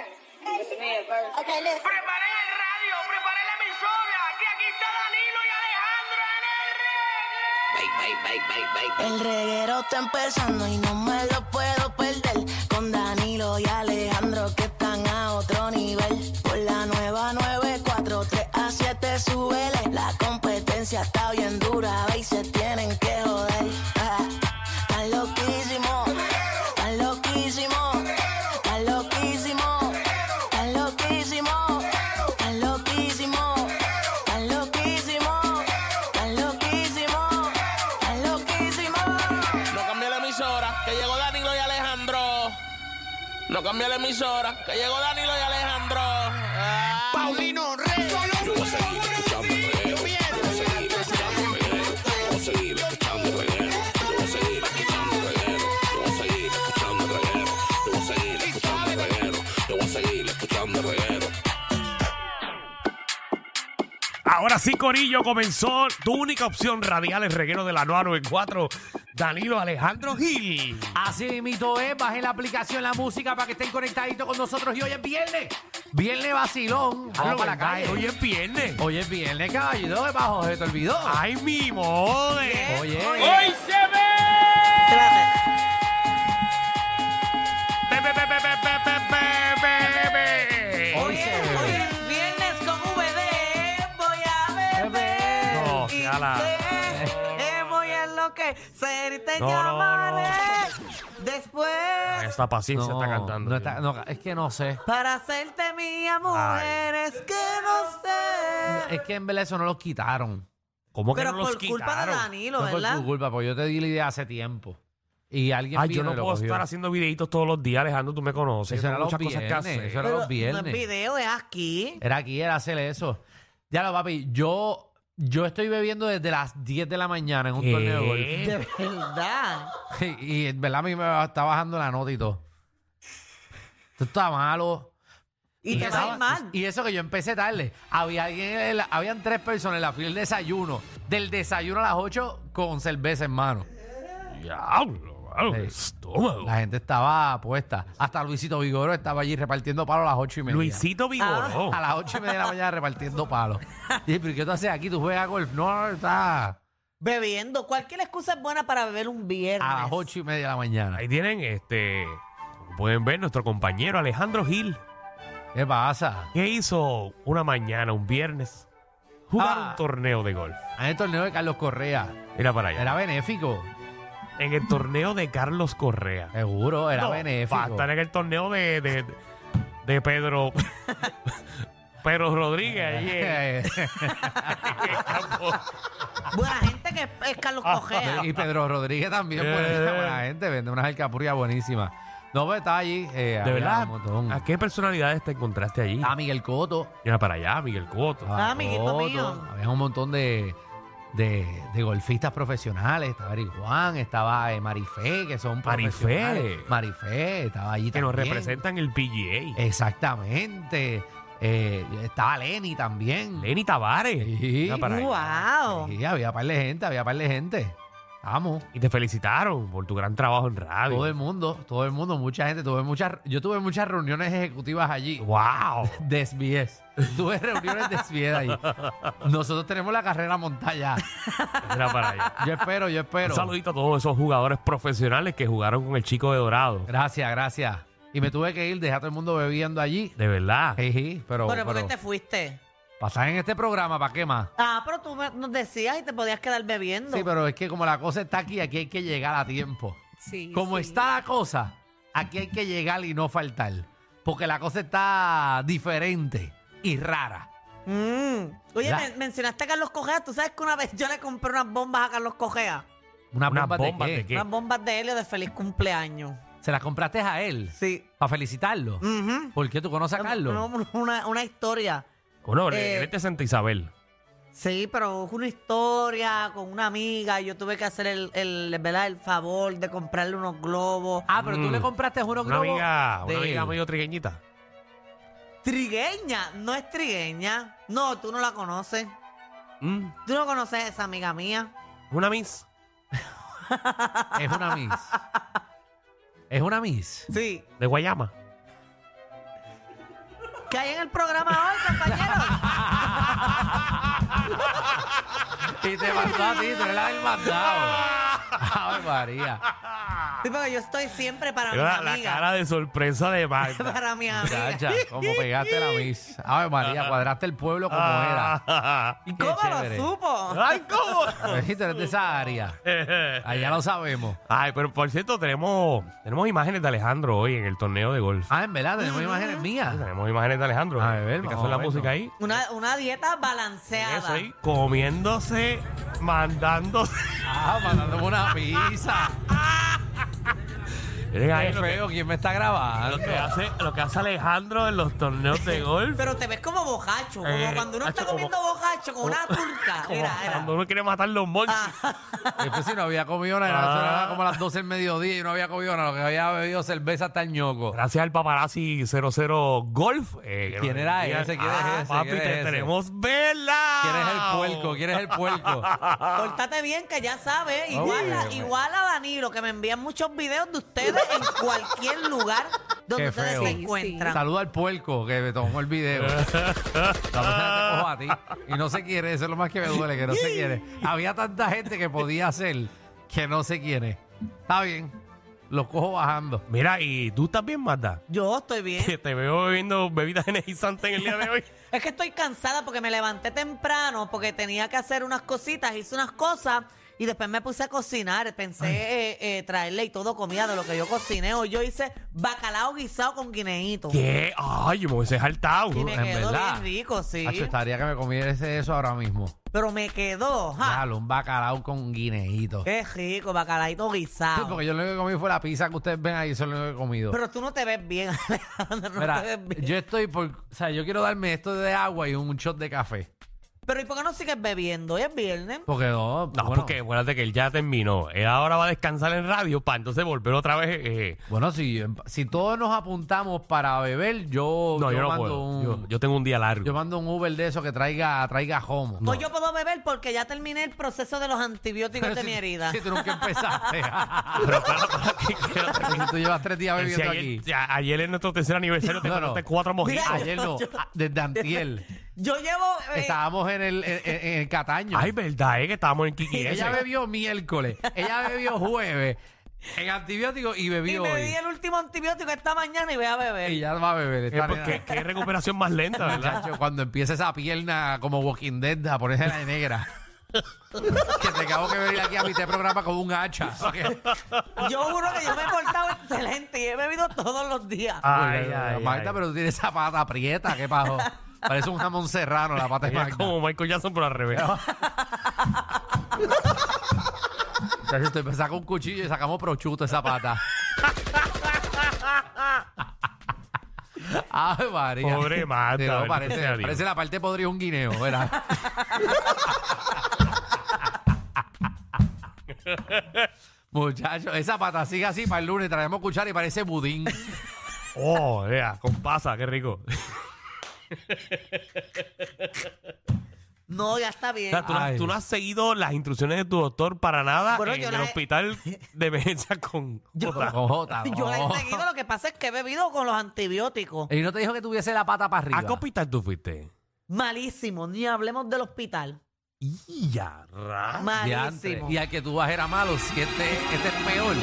Okay, listen. Preparen el radio, preparen la emisora, que aquí está Danilo y Alejandro en el reggae. El reguero está empezando y no No cambia la emisora, que llegó Danilo y Alejandro. Ah. Paulino Rey, solo Ahora sí, Corillo, comenzó tu única opción radial, el reguero de la 994. Danilo Alejandro Gil. Así mito es, bajen la aplicación La Música para que estén conectaditos con nosotros. Y hoy es viernes, viernes vacilón. Vamos para la calle. Hoy es viernes. Hoy es viernes, caballito, ¿qué bajo? ¿Se te olvidó? ¡Ay, mi mode! Oye, ¡Hoy se ve! Enloquecer y te No, no, llamaré no. después Esta paciencia está cantando. no está- no, es que no sé. para hacerte mía, mujer. Es que no sé. Es que en verdad eso no lo quitaron. ¿Cómo que Pero no los por culpa de quitaron? Danilo, No fue ¿verdad? tu culpa, porque yo te di la idea hace tiempo. Y alguien Ay, vino yo no y lo puedo cogió. estar haciendo videitos todos los días, Alejandro, tú me conoces. Eso era Tengo los muchas cosas que viernes, hacer. eso era Pero los no viernes. es video, es aquí. Era aquí, era hacer eso. Ya lo, papi, yo, yo estoy bebiendo desde las 10 de la mañana en un ¿Qué? torneo de golf. De verdad. Y, y en verdad a mí me está bajando la nota y todo. Esto está malo. Y te estaba- mal. Y eso que yo empecé tarde. Había alguien en la- habían tres personas en la fila del desayuno. Del desayuno a las 8 con cerveza en mano. Diablo, qué estómago. La gente estaba puesta. Hasta Luisito Vigoro estaba allí repartiendo palos a las 8 y media. Luisito Vigoró. A las 8 y media de la mañana repartiendo palos. Y dije, pero ¿qué tú haces aquí? ¿Tú juegas golf? No, no, está Bebiendo. Cualquier excusa es buena para beber un viernes. a las 8 y media de la mañana. Ahí tienen, este, como pueden ver, nuestro compañero Alejandro Gil. ¿Qué pasa? ¿Qué hizo una mañana, un viernes? Jugar Ah. un torneo de golf. En el torneo de Carlos Correa. Mira para allá. Era benéfico. En el torneo de Carlos Correa. Seguro, era No, benéfico. Va a estar en el torneo de, de, de Pedro. Pedro Rodríguez. allí en- en el campo. Buena gente que es Carlos Cogea. y Pedro Rodríguez también, buena, Eh. buena gente, vende unas alcapurrias buenísimas. No, pues estaba allí. eh, De había verdad, un montón. ¿a qué personalidades te encontraste allí? Estaba Miguel Coto. Mira para allá, Miguel Coto. Ah, amiguito Cotto, mío. Había un montón de, de, de golfistas profesionales. Estaba Eric Juan, estaba eh, Marifé, que son Marifé. profesionales. Marifé, estaba allí que nos también. representan el PGA. Exactamente. Eh, estaba Lenny también. Lenny Tavares. Sí. Mira para allá. Wow. Sí, había par de gente, había par de gente. Vamos. Y te felicitaron por tu gran trabajo en radio. Todo el mundo, todo el mundo, mucha gente. Tuve muchas, yo tuve muchas reuniones ejecutivas allí. ¡Wow! De SBS. Tuve reuniones de SBS allí. Nosotros tenemos la carrera montada. Mira para allá. Yo espero, yo espero. Un saludito a todos esos jugadores profesionales que jugaron con el chico de Dorado. Gracias, gracias. Y me tuve que ir, dejar a todo el mundo bebiendo allí. De verdad. Sí, sí, pero, Pero ¿por qué pero te fuiste? Pasar en este programa, ¿para qué más? Ah, pero tú me- nos decías y te podías quedar bebiendo. Sí, pero es que como la cosa está aquí, aquí hay que llegar a tiempo. Sí, Como sí. está la cosa, aquí hay que llegar y no faltar. Porque la cosa está diferente y rara. Mm. Oye, La- men- mencionaste a Carlos Cogea. ¿Tú sabes que una vez yo le compré unas bombas a Carlos Cogea? Una Una bomba bomba de de qué? Unas bombas de helio de feliz cumpleaños. ¿Se las compraste a él? Sí. ¿Para felicitarlo? Ujú. ¿Por qué tú conoces a Carlos? No, una, una historia. Bueno, Eh, es de Santa Isabel. Sí, pero fue una historia con una amiga y yo tuve que hacer el, el, ¿verdad? el favor de comprarle unos globos. Ah, pero tú Mm. le compraste unos Una globos amiga, de una amiga medio trigueñita. Trigueña, no es trigueña. No, tú no la conoces. Mm, Tú no conoces a esa amiga mía. Una miss. Es una Miss. Es una Miss. Sí. De Guayama. ¿Qué hay en el programa hoy, compañeros? Y te mandó a ti, tú eres la del mandado. Ay, María. Sí, porque yo estoy siempre para mi la amiga. cara de sorpresa de Magda. Para mi amiga. Chacha, como pegaste la mis. Ay, María, cuadraste el pueblo como era. era. ¿Y Qué cómo chévere. lo supo? Ay, ¿cómo? Tú eres de esa área. Allá lo sabemos. Ay, pero por cierto, tenemos, tenemos imágenes de Alejandro hoy en el torneo de golf. Ah, en verdad, tenemos imágenes mías. Tenemos imágenes de Alejandro. A ver, ¿Qué vamos la a verlo. música ahí? Una, una dieta balanceada. Eso ahí, comiéndose, mandándose. Ah, mandándome una pizza. Miren ahí Qué lo que, feo, ¿quién me está grabando? lo que hace, lo que hace Alejandro en los torneos de golf. Pero te ves como bojacho, como Eh, cuando uno está hacho, como- comiendo bojacho con una turca. Como Mira, mira. cuando uno quiere matar los monchis. Después si no había comido nada, Ah. eso era como las 12 del mediodía y no había comido nada, lo que había bebido cerveza hasta el ñoco. Gracias al paparazzi 00 Golf. eh, que ¿Quién nos era envía- ese? ¿Quién es Ah, ese? Papi, ¿Quién es te ese? tenemos vela. ¿Quién es el puerco? ¿Quién es el puerco? Pórtate bien, que ya sabes. Igual, a, igual a Danilo, que me envían muchos videos de ustedes en cualquier lugar donde Qué ustedes feo. se Sí, encuentran. Saluda al puerco que me tomó el video. La próxima te cojo a ti. Y no se quiere, eso es lo más que me duele, que no se quiere. Había tanta gente que podía hacer que no se quiere. Está bien, los cojo bajando. Mira, y tú estás bien, Magda. Yo estoy bien. Que te veo bebiendo bebidas energizantes en el día de hoy. Es que estoy cansada porque me levanté temprano porque tenía que hacer unas cositas, hice unas cosas y después me puse a cocinar. Pensé eh, eh, traerle y todo comida de lo que yo cociné. Hoy yo hice bacalao guisado con guineíto. ¿Qué? Ay, yo me hubiese saltado. Y me en quedó verdad. bien rico, sí. Hacho, estaría que me comiese eso ahora mismo. Pero me quedó, ja. Déjalo, un bacalao con guineíto. Qué rico, bacalaito Sí, guisado. porque yo lo único que comí fue la pizza que ustedes ven ahí, eso es lo único que he comido. Pero tú no te ves bien, Alejandro. No Mira, te ves bien. yo estoy por. O sea, yo quiero darme esto de agua y un shot de café. Pero ¿y por qué no sigues bebiendo? Hoy es viernes. Porque no. No, bueno, porque acuérdate que él ya terminó. Él ahora va a descansar en radio para entonces volver otra vez. eh, Bueno, si, si todos nos apuntamos para beber, yo, no, yo, no mando puedo. un. Yo, yo tengo un día largo. yo mando un Uber de eso que traiga, traiga homo. Pues yo puedo beber porque ya terminé el proceso de los antibióticos Pero de si- mi herida. Si tú nunca empezaste. Pero claro, claro, que- que- si tú llevas tres días si bebiendo ayer, aquí. ya, ayer es nuestro tercer aniversario, te No, no. contaste cuatro mojitos. Mira, Ayer no, a- desde antiel. Yo llevo... eh, Estábamos en el, en, en- en el Cataño. Ay, verdad, eh, que estábamos en Kiki ella bebió miércoles, ella bebió jueves en antibiótico y y bebió me hoy. di el último antibiótico esta mañana y voy a beber. Y ya va a beber. Eh, esta porque- nena. qué, qué recuperación más lenta, ¿verdad? Cuando empieza esa pierna como Walking Dead a ponerse la de negra. que te acabo que venir aquí a mi programa con un hacha. Yo juro que yo me he portado excelente y he bebido todos los días. Ay, ay, Magda, ay. pero tú tienes esa pata aprieta, ¿qué pasó? Parece un jamón serrano la pata de Ella es Magda. como Michael Jackson, pero al revés. Estoy pensando con un cuchillo y sacamos prosciutto esa pata. Ay, María. Pobre bendito parece, sea Dios. parece la parte podrida de un guineo, ¿verdad? Muchachos, esa pata sigue así para el lunes. Traemos cuchara y parece budín. Oh, vea, con pasa, qué rico. No, ya está O bien. sea, ¿tú, no, Ay. tú no has seguido las instrucciones de tu doctor para nada Bueno, en yo el la he- hospital de emergencia con Jota? Con Jota, Yo la he seguido, lo que pasa es que he bebido con los antibióticos. Y no te dijo que tuviese la pata para arriba. ¿A qué hospital tú fuiste? Malísimo, ni hablemos del hospital. Y ya, ra- Diantre. Malísimo. Y al que tú vas era malo, si este, este es peor.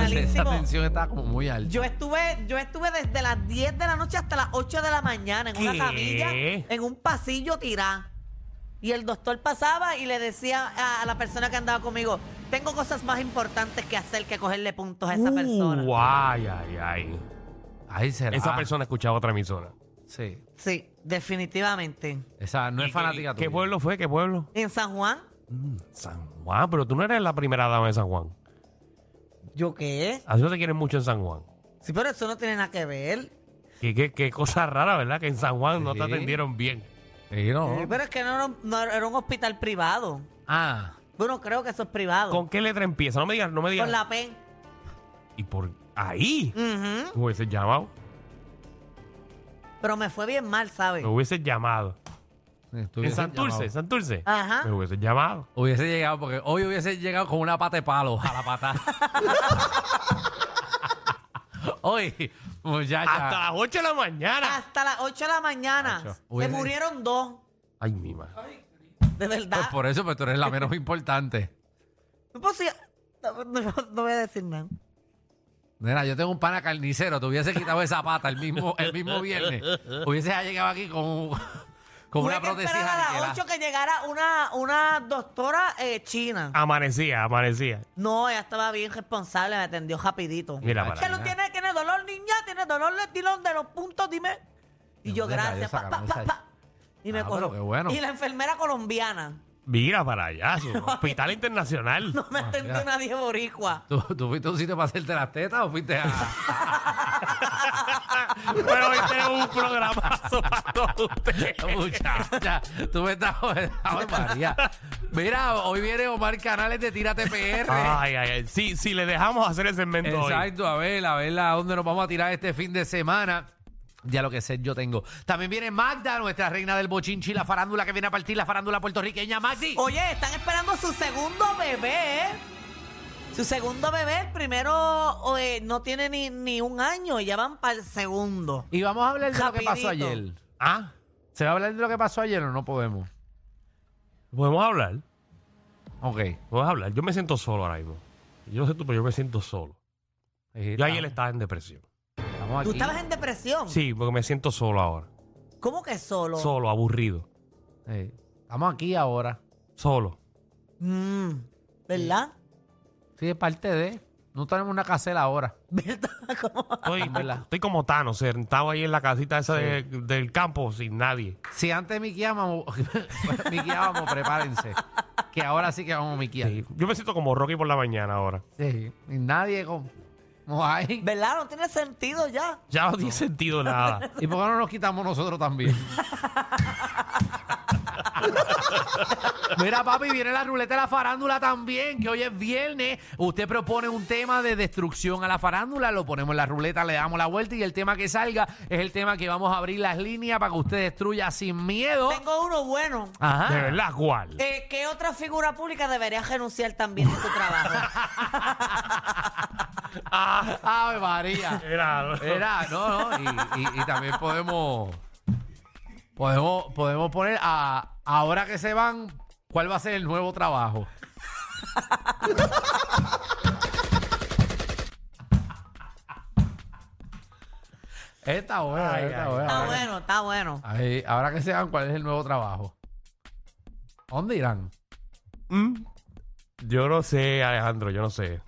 Esa Malísimo. tensión está como muy alta. Yo estuve, yo estuve desde las 10 de la noche hasta las 8 de la mañana en ¿Qué? una camilla, en un pasillo tirá. Y el doctor pasaba y le decía a, a la persona que andaba conmigo, tengo cosas más importantes que hacer que cogerle puntos a esa persona. Uh, ay, ay, ay. Ay, será. Esa persona escuchaba otra emisora. Sí. Sí, definitivamente. Esa no ¿Y es fanática ¿Qué tuya. pueblo fue? ¿Qué pueblo? En San Juan, Mm, San Juan, pero tú no eres la primera dama de San Juan. ¿Yo qué? Así no te quieren mucho en San Juan. Sí, pero eso no tiene nada que ver. Qué, qué, qué cosa rara, ¿verdad? Que en San Juan no te Sí. atendieron bien. Sí, no. Sí, pero es que no, era un- no era un hospital privado. Ah. Bueno, creo que eso es privado. ¿Con qué letra empieza? No me digas, no me digas. Con la P. Y por ahí Ujú. me hubieses llamado. Pero me fue bien mal, ¿sabes? Me hubieses llamado. En Santurce, llamado. en Santurce. Ajá. Me hubieses llamado. Hubiese llegado, porque hoy hubiese llegado con una pata de palo a la pata. Hoy, muchacha. Hasta las 8 de la mañana. Hasta las 8 de la mañana. Ocho. Se Hubiese- murieron dos. Ay, mi madre. De verdad. Pues por eso, pero tú eres la menos importante. Pues sí, no, no- no voy a decir nada. Nena, yo tengo un pana carnicero, te hubiese quitado esa pata el mismo, el mismo viernes. Hubiese llegado aquí con, con Tuve una que prótesis esperar a las aniquilada. 8 que llegara una, una doctora eh, china. Amanecía, amanecía. No, ella estaba bien responsable, me atendió rapidito. Mira para ¿Qué allá. no tiene, tiene dolor, niña? ¿Tiene dolor? Le tiro de los puntos, dime. Y ¿De yo, gracias. rayos pa, pa, sacaron pa, esa- pa. Y me Ah, cogió. pero qué bueno. Y la enfermera colombiana. Mira para allá, su hospital internacional. No me atendió mira. nadie boricua. ¿Tú, tú fuiste a un sitio para hacerte las tetas o fuiste a.? Pero hoy tenemos un programazo para todos ustedes. Muchacha, tú me estás. Ay, María. Mira, hoy viene Omar Canales de Tírate PR. Ay, ay, ay. Sí, sí, le dejamos hacer el segmento hoy. Exacto, a ver, a ver a dónde nos vamos a tirar este fin de semana. Ya lo que sé yo tengo. También viene Magda, nuestra reina del bochinchi, la farándula que viene a partir, la farándula puertorriqueña. Magdi. Oye, están esperando su segundo bebé. ¿eh? Su segundo bebé, el primero eh, no tiene ni, ni un año y ya van para el segundo. Y vamos a hablar de lo que pasó Rapidito. ayer. Ah, ¿Se va a hablar de lo que pasó ayer o no podemos? podemos hablar. Ok. Podemos hablar. Yo me siento solo ahora mismo. Yo no sé tú, pero yo me siento solo. Yo ayer estaba en depresión. Estamos ¿Tú aquí. estabas en depresión? Sí, porque me siento solo ahora. ¿Cómo que solo? Solo, aburrido. Sí. Estamos aquí ahora. Solo. Mm, ¿Verdad? Sí, es parte de. No tenemos una casela ahora. ¿Verdad? ¿Cómo? Estoy, ¿Verdad? estoy como Tano, sentado ahí en la casita esa de- del campo sin nadie. Si antes miquiábamos, miquiábamos, prepárense. Que ahora sí que vamos a miquiar. Sí. Yo me siento como Rocky por la mañana ahora. Sí. Y nadie con. No hay. ¿Verdad? No tiene sentido ya. Ya no tiene sentido nada. ¿Y por qué no nos quitamos nosotros también? Mira, papi, viene la ruleta de la farándula también, que hoy es viernes. Usted propone un tema de destrucción a la farándula, lo ponemos en la ruleta, le damos la vuelta y el tema que salga es el tema que vamos a abrir las líneas para que usted destruya sin miedo. Tengo uno bueno. Ajá. De verdad, ¿cuál? Eh, ¿Qué otra figura pública debería renunciar también de su trabajo? Ave María. Era- Era, no, no. Y, y- y también podemos. Podemos, podemos poner a. Ahora que se van, ¿cuál va a ser el nuevo trabajo? Está bueno, Ay, está ay, bueno. Está bueno, está bueno. Ahí, ahora que se van, ¿cuál es el nuevo trabajo? ¿A ¿Dónde irán? Mm. Yo no sé, Alejandro, yo no sé.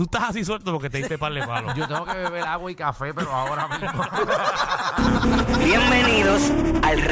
Tú estás así suelto porque te diste par de palos. Yo tengo que beber agua y café, pero ahora mismo. Bienvenidos al